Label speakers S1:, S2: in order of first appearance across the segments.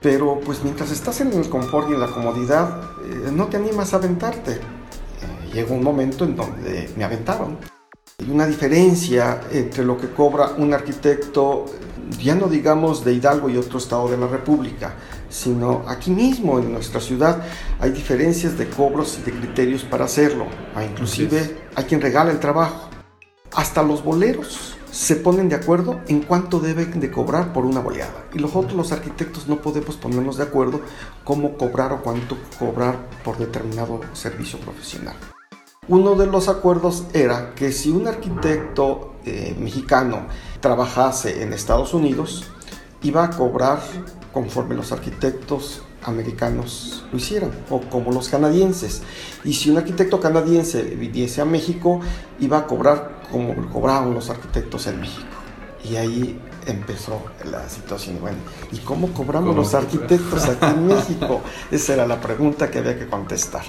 S1: Pero pues mientras estás en el confort y en la comodidad, eh, no te animas a aventarte. Eh, llegó un momento en donde me aventaron. Hay una diferencia entre lo que cobra un arquitecto, ya no digamos de Hidalgo y otro estado de la República, sino aquí mismo en nuestra ciudad hay diferencias de cobros y de criterios para hacerlo. Ah, inclusive hay quien regala el trabajo. Hasta los boleros se ponen de acuerdo en cuánto deben de cobrar por una boleada. Y nosotros los arquitectos no podemos ponernos de acuerdo cómo cobrar o cuánto cobrar por determinado servicio profesional. Uno de los acuerdos era que si un arquitecto eh, mexicano trabajase en Estados Unidos, iba a cobrar conforme los arquitectos americanos lo hicieran, o como los canadienses. Y si un arquitecto canadiense viniese a México, iba a cobrar como cobraban los arquitectos en México. Y ahí empezó la situación. Bueno, ¿y cómo cobramos los arquitectos aquí en México? Esa era la pregunta que había que contestar.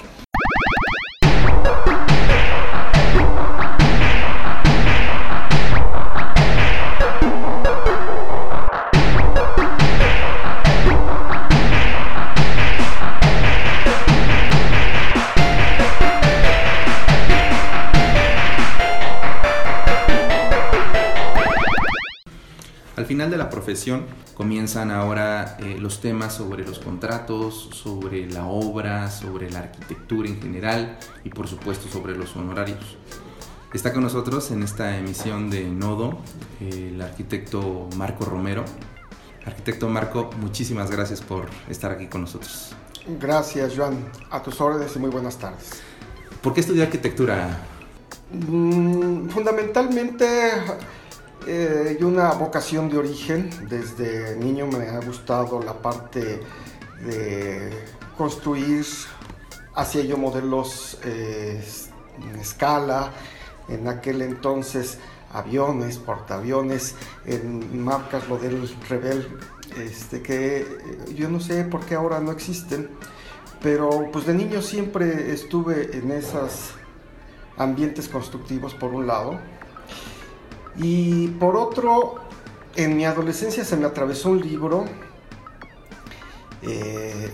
S2: Profesión comienzan ahora eh, los temas sobre los contratos, sobre la obra, sobre la arquitectura en general y por supuesto sobre los honorarios. Está con nosotros en esta emisión de Nodo el arquitecto Marco Romero. Arquitecto Marco, muchísimas gracias por estar aquí con nosotros.
S1: Gracias, Joan. A tus órdenes y muy buenas tardes.
S2: ¿Por qué estudiar arquitectura?
S1: Mm, fundamentalmente eh, y una vocación de origen. Desde niño me ha gustado la parte de construir, hacía yo modelos eh, en escala, en aquel entonces aviones, portaaviones, en marcas lo del Rebel, este, que eh, yo no sé por qué ahora no existen, pero pues de niño siempre estuve en esos ambientes constructivos por un lado y por otro, en mi adolescencia se me atravesó un libro eh,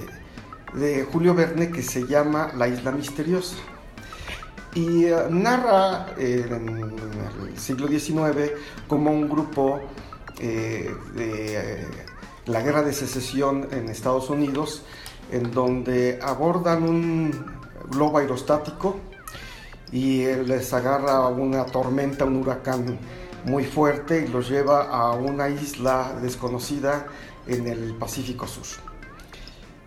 S1: de Julio Verne que se llama La isla misteriosa. Y eh, narra en el siglo XIX como un grupo eh, de la guerra de secesión en Estados Unidos, en donde abordan un globo aerostático y les agarra una tormenta, un huracán muy fuerte y los lleva a una isla desconocida en el Pacífico Sur.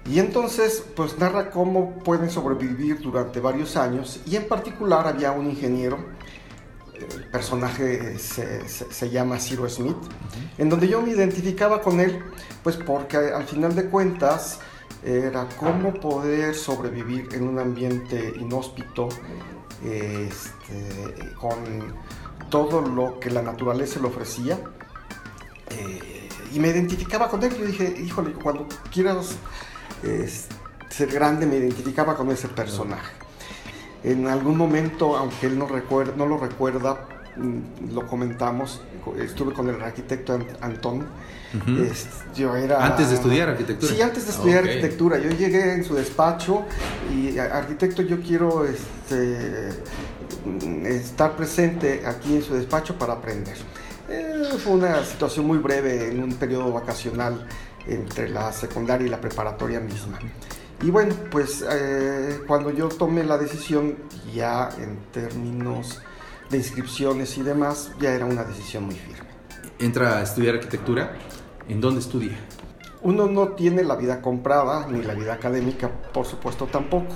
S1: Y entonces, pues narra cómo pueden sobrevivir durante varios años y en particular había un ingeniero, el personaje se, llama Ciro Smith, en donde yo me identificaba con él, pues porque al final de cuentas era cómo poder sobrevivir en un ambiente inhóspito, este, con todo lo que la naturaleza le ofrecía. Eh, y me identificaba con él. Yo dije, híjole, cuando quieras ser grande, me identificaba con ese personaje. En algún momento, aunque él no, recuerda, no lo recuerda, mm, lo comentamos, estuve con el arquitecto Antón.
S2: yo era, antes de estudiar arquitectura.
S1: Sí, antes de estudiar arquitectura. Yo llegué en su despacho y arquitecto, yo quiero este, estar presente aquí en su despacho para aprender. Eh, fue una situación muy breve en un periodo vacacional entre la secundaria y la preparatoria misma. Y bueno, pues eh, cuando yo tomé la decisión, ya en términos de inscripciones y demás, ya era una decisión muy firme.
S2: ¿Entra a estudiar arquitectura? ¿En dónde estudia?
S1: Uno no tiene la vida comprada, ni la vida académica, por supuesto, tampoco.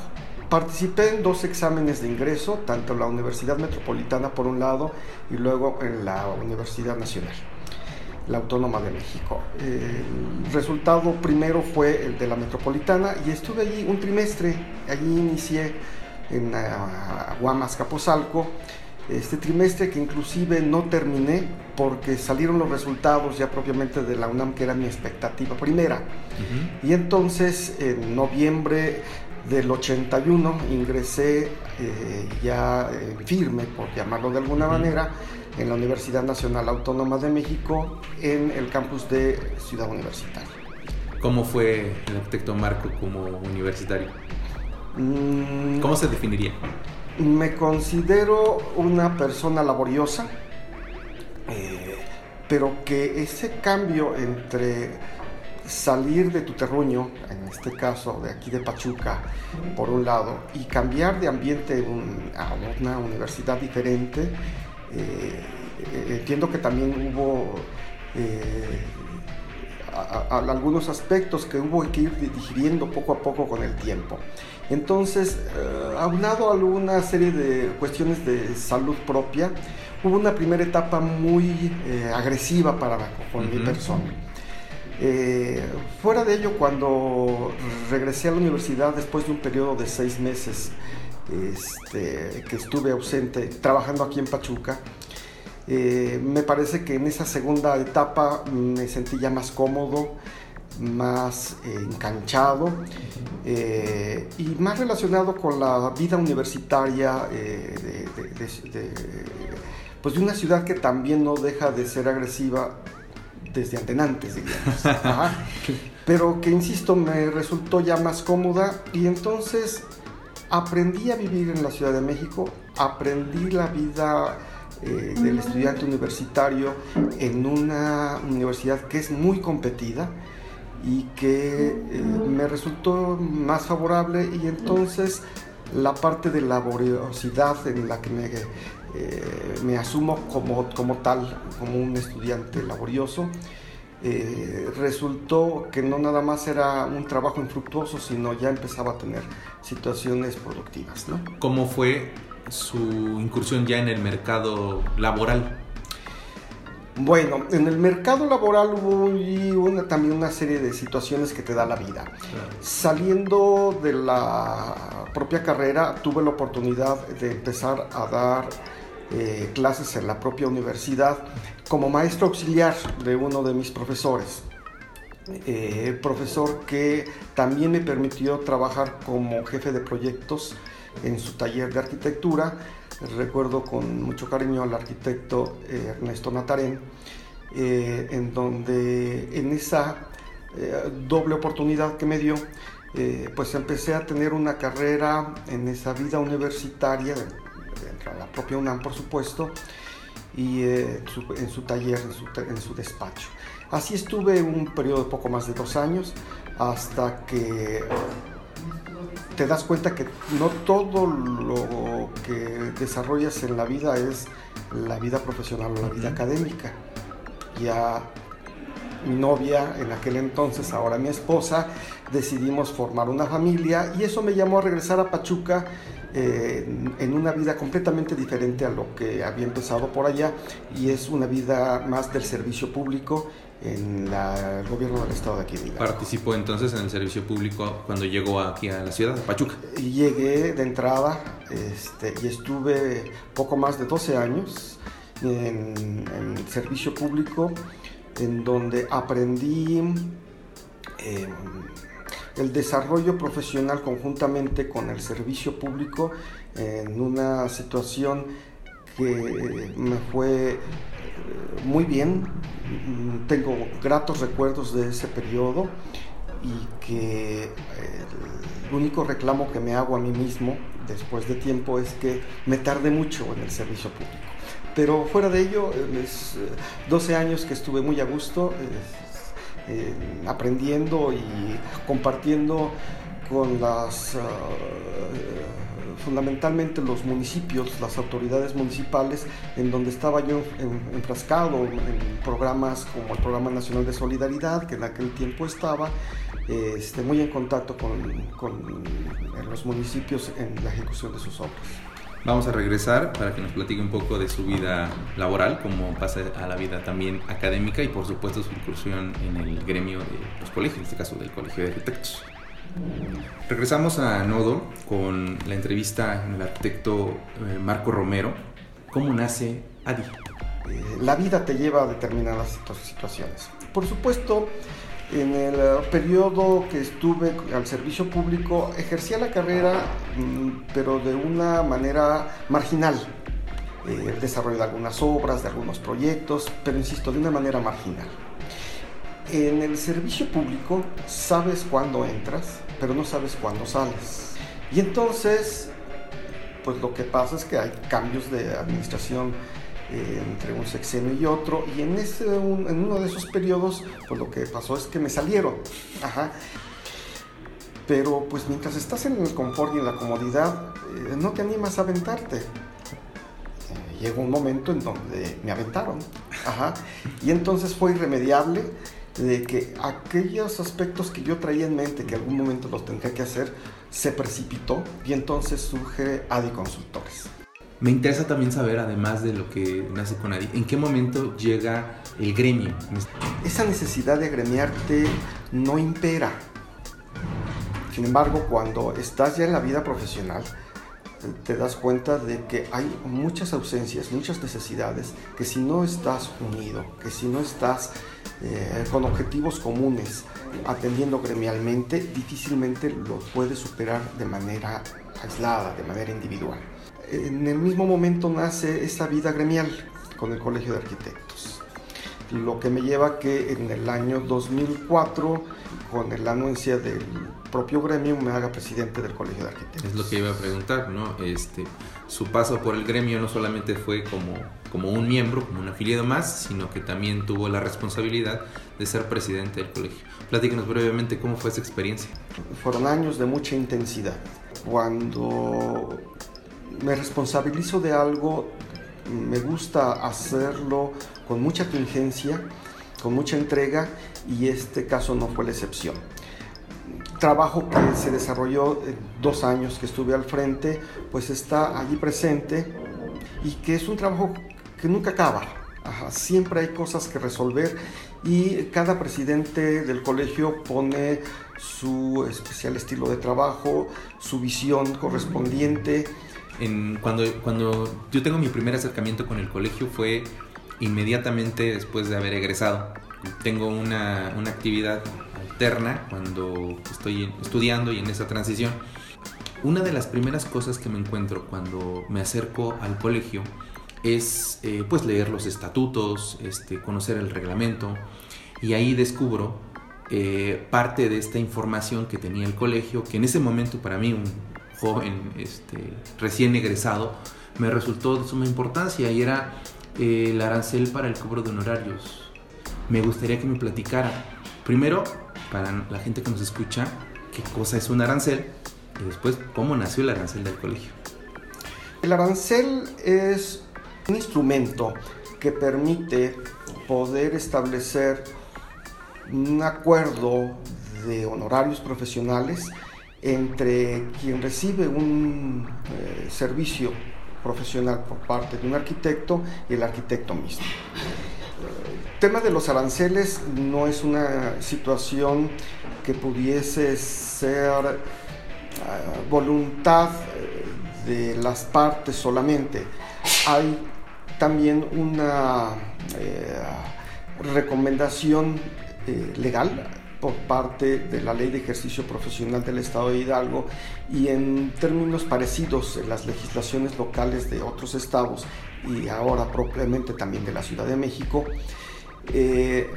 S1: Participé en dos exámenes de ingreso, tanto en la Universidad Metropolitana por un lado y luego en la Universidad Nacional, la Autónoma de México. El resultado primero fue el de la Metropolitana y estuve allí un trimestre, allí inicié en Guamas, Capozalco, este trimestre que inclusive no terminé porque salieron los resultados ya propiamente de la UNAM, que era mi expectativa primera. Y entonces en noviembre del 81 ingresé eh, ya eh, firme, por llamarlo de alguna manera, en la Universidad Nacional Autónoma de México en el campus de Ciudad Universitaria.
S2: ¿Cómo fue el arquitecto Marco como universitario?
S1: Mm,
S2: ¿Cómo se definiría?
S1: Me considero una persona laboriosa, eh, pero que ese cambio entre salir de tu terruño, en este caso de aquí de Pachuca, por un lado, y cambiar de ambiente a una universidad diferente, eh, eh, entiendo que también hubo algunos aspectos que hubo que ir digiriendo poco a poco con el tiempo. Entonces, eh, aunado a una serie de cuestiones de salud propia, hubo una primera etapa muy eh, agresiva para con mi persona. Eh, fuera de ello, cuando regresé a la universidad después de un periodo de seis meses este, que estuve ausente trabajando aquí en Pachuca, eh, me parece que en esa segunda etapa me sentí ya más cómodo, más eh, enganchado eh, y más relacionado con la vida universitaria pues de una ciudad que también no deja de ser agresiva desde antes, digamos. Pero que, insisto, me resultó ya más cómoda y entonces aprendí a vivir en la Ciudad de México, aprendí la vida eh, del estudiante universitario en una universidad que es muy competida y que eh, me resultó más favorable y entonces la parte de laboriosidad en la que me, eh, me asumo como, como tal, como un estudiante laborioso, resultó que no nada más era un trabajo infructuoso, sino ya empezaba a tener situaciones productivas. ¿no?
S2: ¿Cómo fue su incursión ya en el mercado laboral?
S1: Bueno, en el mercado laboral hubo una, también una serie de situaciones que te da la vida. Saliendo de la propia carrera, tuve la oportunidad de empezar a dar eh, clases en la propia universidad como maestro auxiliar de uno de mis profesores. Eh, profesor que también me permitió trabajar como jefe de proyectos en su taller de arquitectura. Recuerdo con mucho cariño al arquitecto eh, Ernesto Natarén, eh, en donde en esa eh, doble oportunidad que me dio, pues empecé a tener una carrera en esa vida universitaria, de la propia UNAM por supuesto, y en su, taller, en su, en su despacho. Así estuve un periodo de poco más de dos años hasta que te das cuenta que no todo lo que desarrollas en la vida es la vida profesional o la vida académica. Ya mi novia, en aquel entonces, ahora mi esposa, decidimos formar una familia y eso me llamó a regresar a Pachuca eh, en una vida completamente diferente a lo que había empezado por allá y es una vida más del servicio público en el gobierno del estado de aquí.
S2: ¿Participó entonces en el servicio público cuando llegó aquí a la ciudad de Pachuca?
S1: Llegué de entrada este, y estuve poco más de 12 años en, el servicio público, en donde aprendí em, el desarrollo profesional conjuntamente con el servicio público en una situación que me fue muy bien, tengo gratos recuerdos de ese periodo y que el único reclamo que me hago a mí mismo después de tiempo es que me tardé mucho en el servicio público. Pero fuera de ello, es 12 años que estuve muy a gusto, eh, aprendiendo y compartiendo con las... Ah, fundamentalmente los municipios, las autoridades municipales, en donde estaba yo enfrascado en programas como el Programa Nacional de Solidaridad, que en aquel tiempo estaba, este, muy en contacto con, con los municipios en la ejecución de sus obras.
S2: Vamos a regresar para que nos platique un poco de su vida laboral, cómo pasa a la vida también académica y por supuesto su incursión en el gremio de los colegios, en este caso del Colegio de Arquitectos. Regresamos a Nodo con la entrevista en el arquitecto eh, Marco Romero. ¿Cómo nace ADI?
S1: Eh, la vida te lleva a determinadas situaciones. Por supuesto, en el eh, periodo que estuve al servicio público, ejercía la carrera, mm, pero de una manera marginal. el desarrollo de algunas obras, de algunos proyectos, pero insisto, de una manera marginal. En el servicio público sabes cuándo entras, pero no sabes cuándo sales. Y entonces, pues lo que pasa es que hay cambios de administración eh, entre un sexenio y otro, y en, ese, en uno de esos periodos, pues lo que pasó es que me salieron. Ajá. Pero pues mientras estás en el confort y en la comodidad, eh, no te animas a aventarte. Eh, llegó un momento en donde me aventaron. Ajá. Y entonces fue irremediable de que aquellos aspectos que yo traía en mente, que algún momento los tendría que hacer, se precipitó y entonces surge Adi Consultores.
S2: Me interesa también saber, además de lo que nace con Adi, ¿en qué momento llega el gremio?
S1: Esa necesidad de gremiarte no impera. Sin embargo, cuando estás ya en la vida profesional, te das cuenta de que hay muchas ausencias, muchas necesidades, que si no estás unido, que si no estás eh, con objetivos comunes, atendiendo gremialmente, difícilmente lo puedes superar de manera aislada, de manera individual. En el mismo momento nace esa vida gremial con el Colegio de Arquitectos, lo que me lleva a que en el año 2004, con la anuencia del propio gremio, me haga presidente del Colegio de Arquitectos.
S2: Es lo que iba a preguntar, ¿no? Este, su paso por el gremio no solamente fue como, como un miembro, como un afiliado más, sino que también tuvo la responsabilidad de ser presidente del colegio. Platíquenos brevemente cómo fue esa experiencia.
S1: Fueron años de mucha intensidad. Cuando me responsabilizo de algo, me gusta hacerlo con mucha tingencia, con mucha entrega y este caso no fue la excepción. Trabajo que se desarrolló dos años que estuve al frente, pues está allí presente y que es un trabajo que nunca acaba. siempre hay cosas que resolver y cada presidente del colegio pone su especial estilo de trabajo, su visión correspondiente.
S2: En, cuando, cuando yo tengo mi primer acercamiento con el colegio fue inmediatamente después de haber egresado. Tengo una, una actividad alterna cuando estoy estudiando y en esa transición. Una de las primeras cosas que me encuentro cuando me acerco al colegio es eh, pues leer los estatutos, este, conocer el reglamento y ahí descubro eh, parte de esta información que tenía el colegio, que en ese momento para mí, un joven este, recién egresado, me resultó de suma importancia y era eh, el arancel para el cobro de honorarios. Me gustaría que me platicara, primero, para la gente que nos escucha, qué cosa es un arancel y después cómo nació el arancel del colegio.
S1: El arancel es un instrumento que permite poder establecer un acuerdo de honorarios profesionales entre quien recibe un eh, servicio profesional por parte de un arquitecto y el arquitecto mismo. El tema de los aranceles no es una situación que pudiese ser eh, voluntad eh, de las partes solamente. Hay también una recomendación eh, legal por parte de la Ley de Ejercicio Profesional del Estado de Hidalgo y en términos parecidos en las legislaciones locales de otros estados y ahora propiamente también de la Ciudad de México, eh,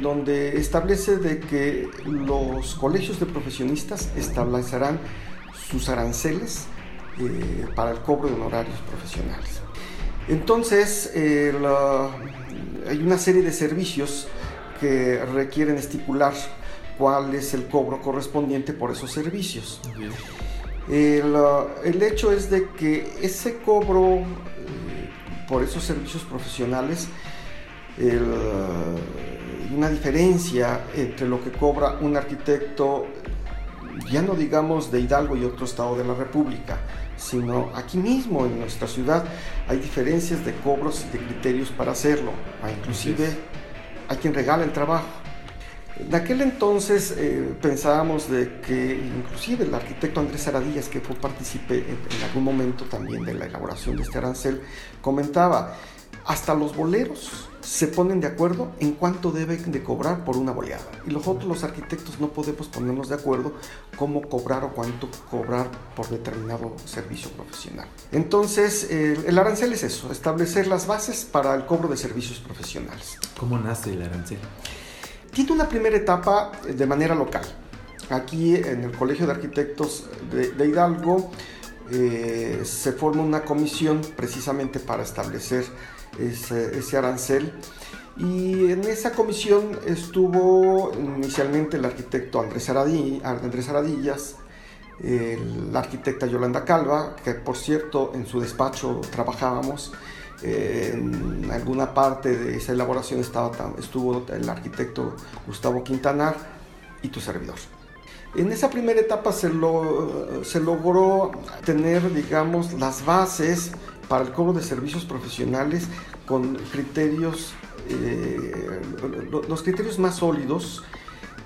S1: donde establece de que los colegios de profesionistas establecerán sus aranceles eh, para el cobro de honorarios profesionales. Entonces, hay una serie de servicios que requieren estipular cuál es el cobro correspondiente por esos servicios. El, hecho es de que ese cobro eh, por esos servicios profesionales, hay una diferencia entre lo que cobra un arquitecto, ya no digamos de Hidalgo y otro estado de la República, sino aquí mismo en nuestra ciudad hay diferencias de cobros y de criterios para hacerlo, inclusive a quien regala el trabajo. En aquel entonces eh, pensábamos de que inclusive el arquitecto Andrés Aradillas, que fue participé en, en, algún momento también de la elaboración de este arancel, comentaba, hasta los boleros se ponen de acuerdo en cuánto deben de cobrar por una boleada. Y nosotros los arquitectos no podemos ponernos de acuerdo cómo cobrar o cuánto cobrar por determinado servicio profesional. Entonces, el arancel es eso, establecer las bases para el cobro de servicios profesionales.
S2: ¿Cómo nace el arancel?
S1: Tiene una primera etapa de manera local. Aquí en el Colegio de Arquitectos de, Hidalgo eh, se forma una comisión precisamente para establecer ese, arancel. Y en esa comisión estuvo inicialmente el arquitecto Andrés, Andrés Aradillas, la arquitecta Yolanda Calva, que por cierto en su despacho trabajábamos, en alguna parte de esa elaboración estaba, estuvo el arquitecto Gustavo Quintanar y tu servidor. En esa primera etapa se, se logró tener, digamos, las bases para el cobro de servicios profesionales con criterios, eh, los criterios más sólidos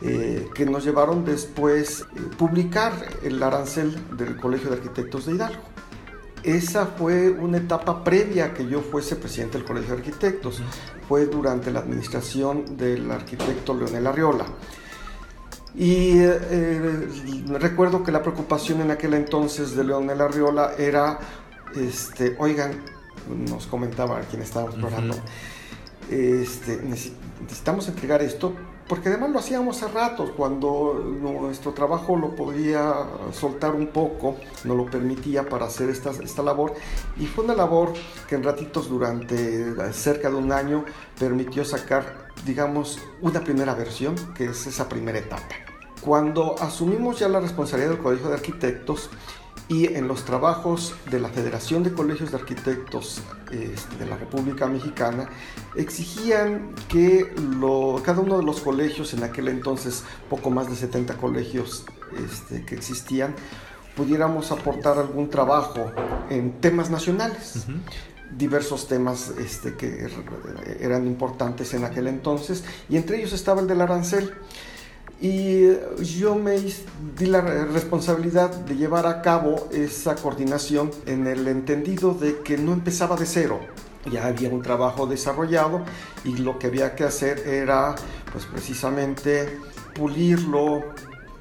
S1: eh, que nos llevaron después a eh, publicar el arancel del Colegio de Arquitectos de Hidalgo. Esa fue una etapa previa a que yo fuese presidente del Colegio de Arquitectos. Fue durante la administración del arquitecto Leonel Arriola. Y eh, recuerdo que la preocupación en aquel entonces de Leonel Arriola era, este, oigan, nos comentaba quien estábamos hablando, este, necesitamos entregar esto, porque además lo hacíamos a ratos, cuando nuestro trabajo lo podía soltar un poco, nos lo permitía para hacer esta, esta labor, y fue una labor que en ratitos durante cerca de un año permitió sacar, digamos, una primera versión, que es esa primera etapa. Cuando asumimos ya la responsabilidad del Colegio de Arquitectos, y en los trabajos de la Federación de Colegios de Arquitectos este, de la República Mexicana exigían que cada uno de los colegios, en aquel entonces poco más de 70 colegios este, que existían, pudiéramos aportar algún trabajo en temas nacionales. diversos temas este, que eran importantes en aquel entonces y entre ellos estaba el del arancel. Y yo me di la responsabilidad de llevar a cabo esa coordinación en el entendido de que no empezaba de cero. Ya había un trabajo desarrollado y lo que había que hacer era pues precisamente pulirlo,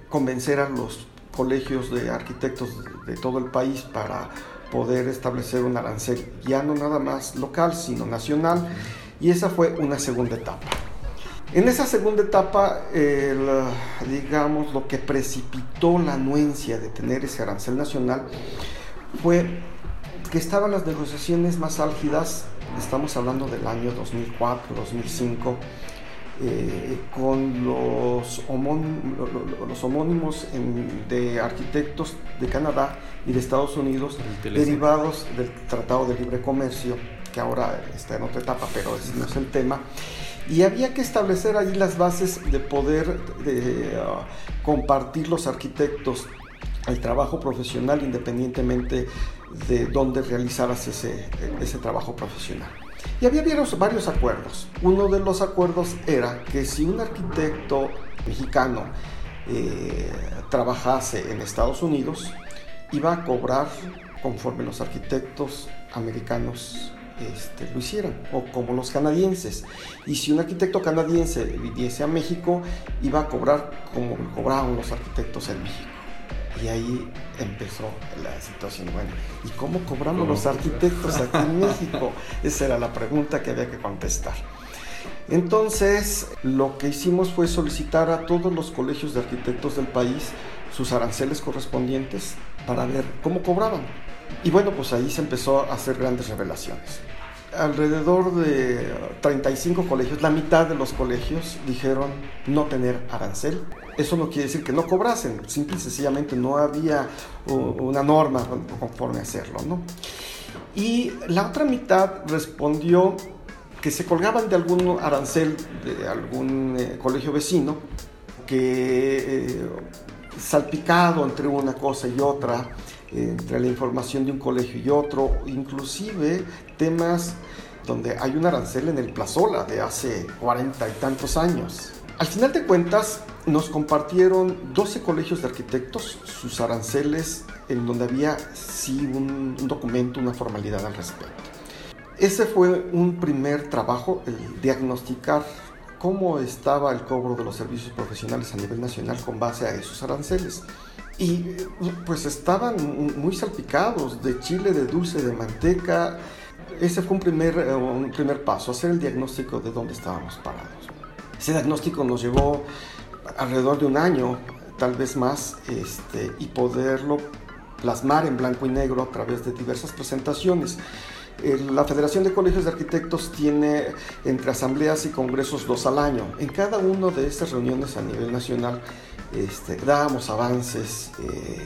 S1: convencer a los colegios de arquitectos de todo el país para poder establecer un arancel ya no nada más local, sino nacional. Y esa fue una segunda etapa. En esa segunda etapa, digamos, lo que precipitó la anuencia de tener ese arancel nacional fue que estaban las negociaciones más álgidas, estamos hablando del año 2004, 2005, eh, con los, los homónimos de arquitectos de Canadá y de Estados Unidos derivados del Tratado de Libre Comercio, que ahora está en otra etapa, pero ese no es el tema y había que establecer ahí las bases de poder de, uh, compartir los arquitectos el trabajo profesional independientemente de dónde realizaras ese, ese trabajo profesional. Y había varios, acuerdos. Uno de los acuerdos era que si un arquitecto mexicano eh, trabajase en Estados Unidos, iba a cobrar conforme los arquitectos americanos este, lo hicieran, o como los canadienses. Y si un arquitecto canadiense viniese a México, iba a cobrar como cobraban los arquitectos en México. Y ahí empezó la situación. Bueno, ¿y cómo cobramos los arquitectos aquí en México? Esa era la pregunta que había que contestar. Entonces, lo que hicimos fue solicitar a todos los colegios de arquitectos del país sus aranceles correspondientes para ver cómo cobraban. Y bueno, pues ahí se empezó a hacer grandes revelaciones. Alrededor de 35 colegios, la mitad de los colegios dijeron no tener arancel. Eso no quiere decir que no cobrasen, simple y sencillamente no había una norma conforme hacerlo. ¿no? Y la otra mitad respondió que se colgaban de algún arancel de algún eh, colegio vecino, que eh, salpicado entre una cosa y otra, entre la información de un colegio y otro, inclusive temas donde hay un arancel en el Plazola de hace cuarenta y tantos años. Al final de cuentas, nos compartieron 12 colegios de arquitectos sus aranceles en donde había sí un, un documento, una formalidad al respecto. Ese fue un primer trabajo, el diagnosticar cómo estaba el cobro de los servicios profesionales a nivel nacional con base a esos aranceles. Y pues estaban muy salpicados de chile, de dulce, de manteca. Ese fue un primer, eh, un primer paso, hacer el diagnóstico de dónde estábamos parados. Ese diagnóstico nos llevó alrededor de un año, tal vez más, este, y poderlo plasmar en blanco y negro a través de diversas presentaciones. La Federación de Colegios de Arquitectos tiene entre asambleas y congresos dos al año. En cada una de estas reuniones a nivel nacional este, dábamos avances. Eh,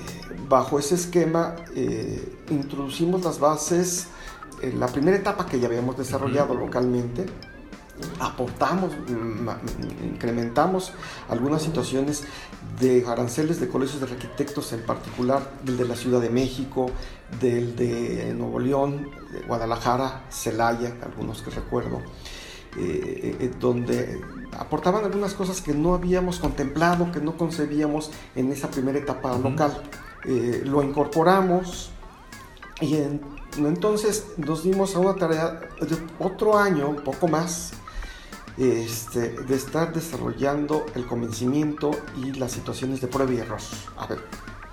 S1: bajo ese esquema eh, introducimos las bases, en la primera etapa que ya habíamos desarrollado localmente, aportamos, incrementamos algunas situaciones de aranceles de colegios de arquitectos, en particular del de la Ciudad de México, del de Nuevo León, de Guadalajara, Celaya, algunos que recuerdo, eh, eh, donde aportaban algunas cosas que no habíamos contemplado, que no concebíamos en esa primera etapa local. Eh, lo incorporamos y entonces nos dimos a una tarea de otro año, un poco más, este, de estar desarrollando el convencimiento y las situaciones de prueba y error. A ver,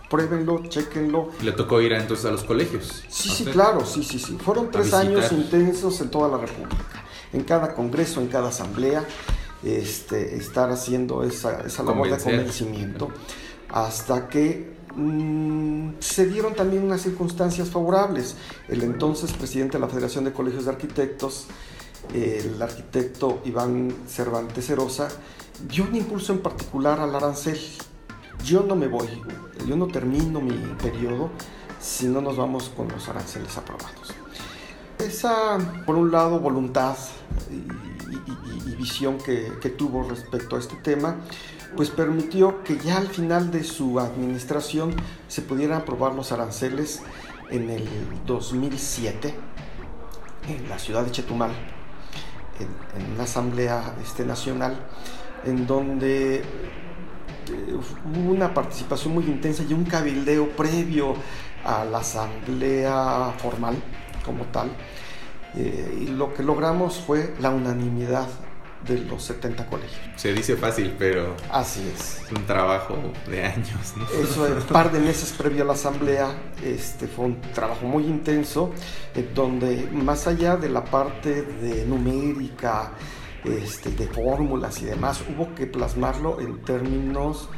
S1: pruébenlo, chequenlo.
S2: ¿Le tocó ir entonces a los colegios?
S1: Sí, sí, claro, sí, sí, sí. Fueron tres años intensos en toda la República. En cada congreso, en cada asamblea, este, estar haciendo esa, esa labor de convencimiento. Hasta que mm, se dieron también unas circunstancias favorables. El entonces presidente de la Federación de Colegios de Arquitectos, el arquitecto Iván Cervantes Erosa, dio un impulso en particular al arancel. Yo no me voy, yo no termino mi periodo si no nos vamos con los aranceles aprobados. Esa, por un lado, voluntad y, visión que, tuvo respecto a este tema, pues permitió que ya al final de su administración se pudieran aprobar los aranceles en el 2007 en la ciudad de Chetumal en, una asamblea este, nacional en donde eh, hubo una participación muy intensa y un cabildeo previo a la asamblea formal como tal. Eh, y lo que logramos fue la unanimidad de los 70 colegios.
S2: Se dice fácil, pero...
S1: Así es.
S2: Es un trabajo de años. ¿no?
S1: Eso, un par de meses previo a la asamblea, este, fue un trabajo muy intenso, eh, donde más allá de la parte de numérica, este, de fórmulas y demás, hubo que plasmarlo en términos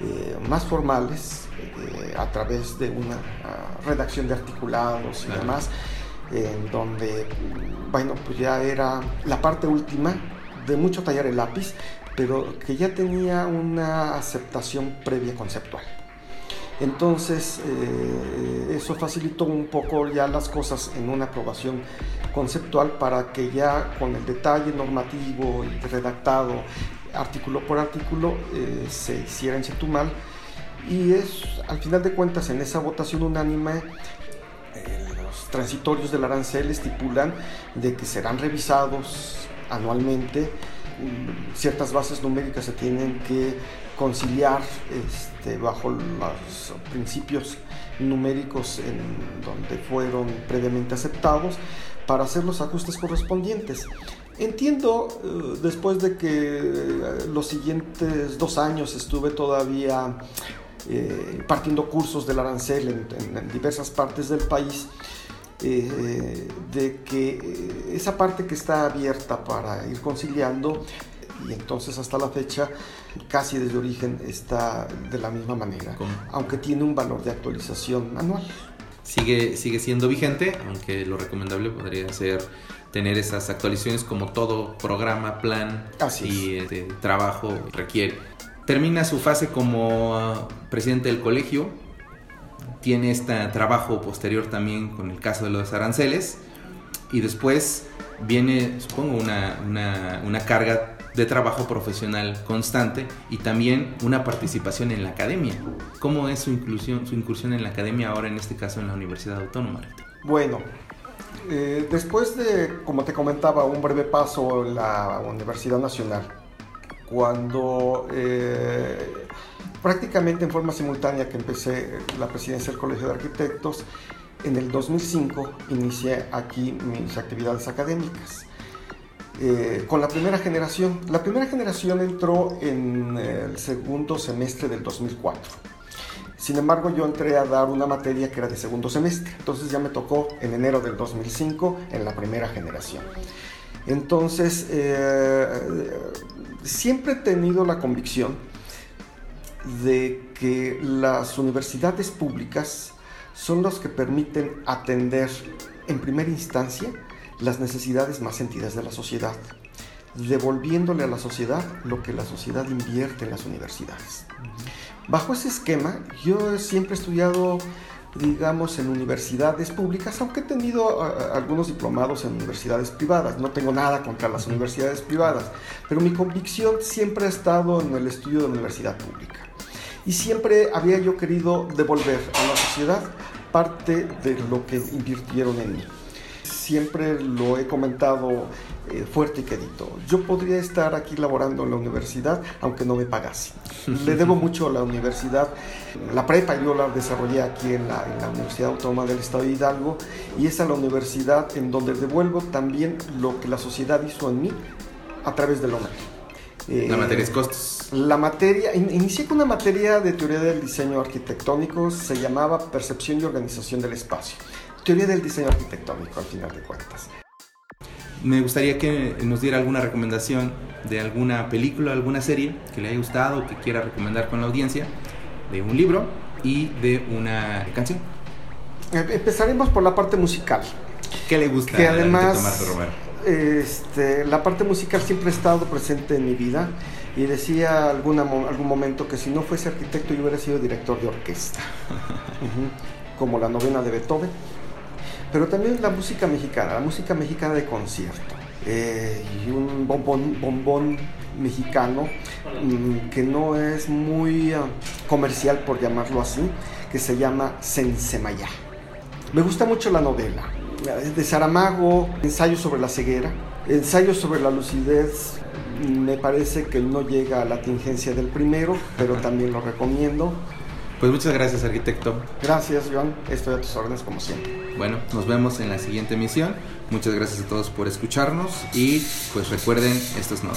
S1: eh, más formales, eh, a través de una ah, redacción de articulados y demás, en donde, bueno, pues ya era la parte última de mucho tallar el lápiz, pero que ya tenía una aceptación previa conceptual. Entonces, eh, eso facilitó un poco ya las cosas en una aprobación conceptual para que ya con el detalle normativo y redactado artículo por artículo eh, se hiciera en Chetumal y es al final de cuentas en esa votación unánime eh, los transitorios del arancel estipulan de que serán revisados anualmente. Ciertas bases numéricas se tienen que conciliar este, bajo los principios numéricos en donde fueron previamente aceptados para hacer los ajustes correspondientes. Entiendo, eh, después de que eh, los siguientes dos años estuve todavía eh, partiendo cursos del arancel en diversas partes del país, eh, de que eh, esa parte que está abierta para ir conciliando y entonces hasta la fecha casi desde origen está de la misma manera, aunque tiene un valor de actualización anual.
S2: Sigue, sigue siendo vigente, aunque lo recomendable podría ser tener esas actualizaciones como todo programa, plan y este, trabajo requiere. Termina su fase como ah, presidente del colegio, tiene este trabajo posterior también con el caso de los aranceles y después viene, supongo, una, una, carga de trabajo profesional constante y también una participación en la academia. ¿Cómo es su inclusión, su incursión en la academia ahora, en este caso en la Universidad Autónoma?
S1: Bueno, eh, después de, como te comentaba, un breve paso en la Universidad Nacional, cuando eh, prácticamente en forma simultánea que empecé la presidencia del Colegio de Arquitectos, en el 2005 inicié aquí mis actividades académicas. Eh, con la primera generación. La primera generación entró en el segundo semestre del 2004. Sin embargo, yo entré a dar una materia que era de segundo semestre. Entonces ya me tocó en enero del 2005 en la primera generación. Entonces, eh, siempre he tenido la convicción de que las universidades públicas son los que permiten atender en primera instancia las necesidades más sentidas de la sociedad, devolviéndole a la sociedad lo que la sociedad invierte en las universidades. Bajo ese esquema, yo siempre he estudiado digamos, en universidades públicas, aunque he tenido algunos diplomados en universidades privadas. No tengo nada contra las universidades privadas, pero mi convicción siempre ha estado en el estudio de universidad pública. Y siempre había yo querido devolver a la sociedad parte de lo que invirtieron en mí. Siempre lo he comentado eh, fuerte y querido. Yo podría estar aquí laborando en la universidad aunque no me pagase. Le debo mucho a la universidad. La prepa yo la desarrollé aquí en la, Universidad Autónoma del Estado de Hidalgo y es a la universidad en donde devuelvo también lo que la sociedad hizo en mí a través de la UNAM.
S2: la materia es costos.
S1: La materia, inicié con una materia de teoría del diseño arquitectónico, se llamaba percepción y organización del espacio. Teoría del diseño arquitectónico, al final de cuentas.
S2: Me gustaría que nos diera alguna recomendación de alguna película, alguna serie que le haya gustado, que quiera recomendar con la audiencia, de un libro y de una canción.
S1: Eh, empezaremos por la parte musical.
S2: ¿Qué le gusta
S1: que además, este, la parte musical siempre ha estado presente en mi vida y decía alguna, algún momento que si no fuese arquitecto yo hubiera sido director de orquesta, como la novena de Beethoven pero también la música mexicana, la música mexicana de concierto. Eh, y un bombón, bombón mexicano mm, que no es muy ah, comercial, por llamarlo así, que se llama Sensemaya. Me gusta mucho la novela de Saramago, Ensayo sobre la ceguera, Ensayo sobre la lucidez. Me parece que no llega a la tingencia del primero, pero también lo recomiendo.
S2: Pues muchas gracias, arquitecto.
S1: Gracias, Joan. Estoy a tus órdenes como siempre.
S2: Bueno, nos vemos en la siguiente emisión. Muchas gracias a todos por escucharnos y pues recuerden, estos no.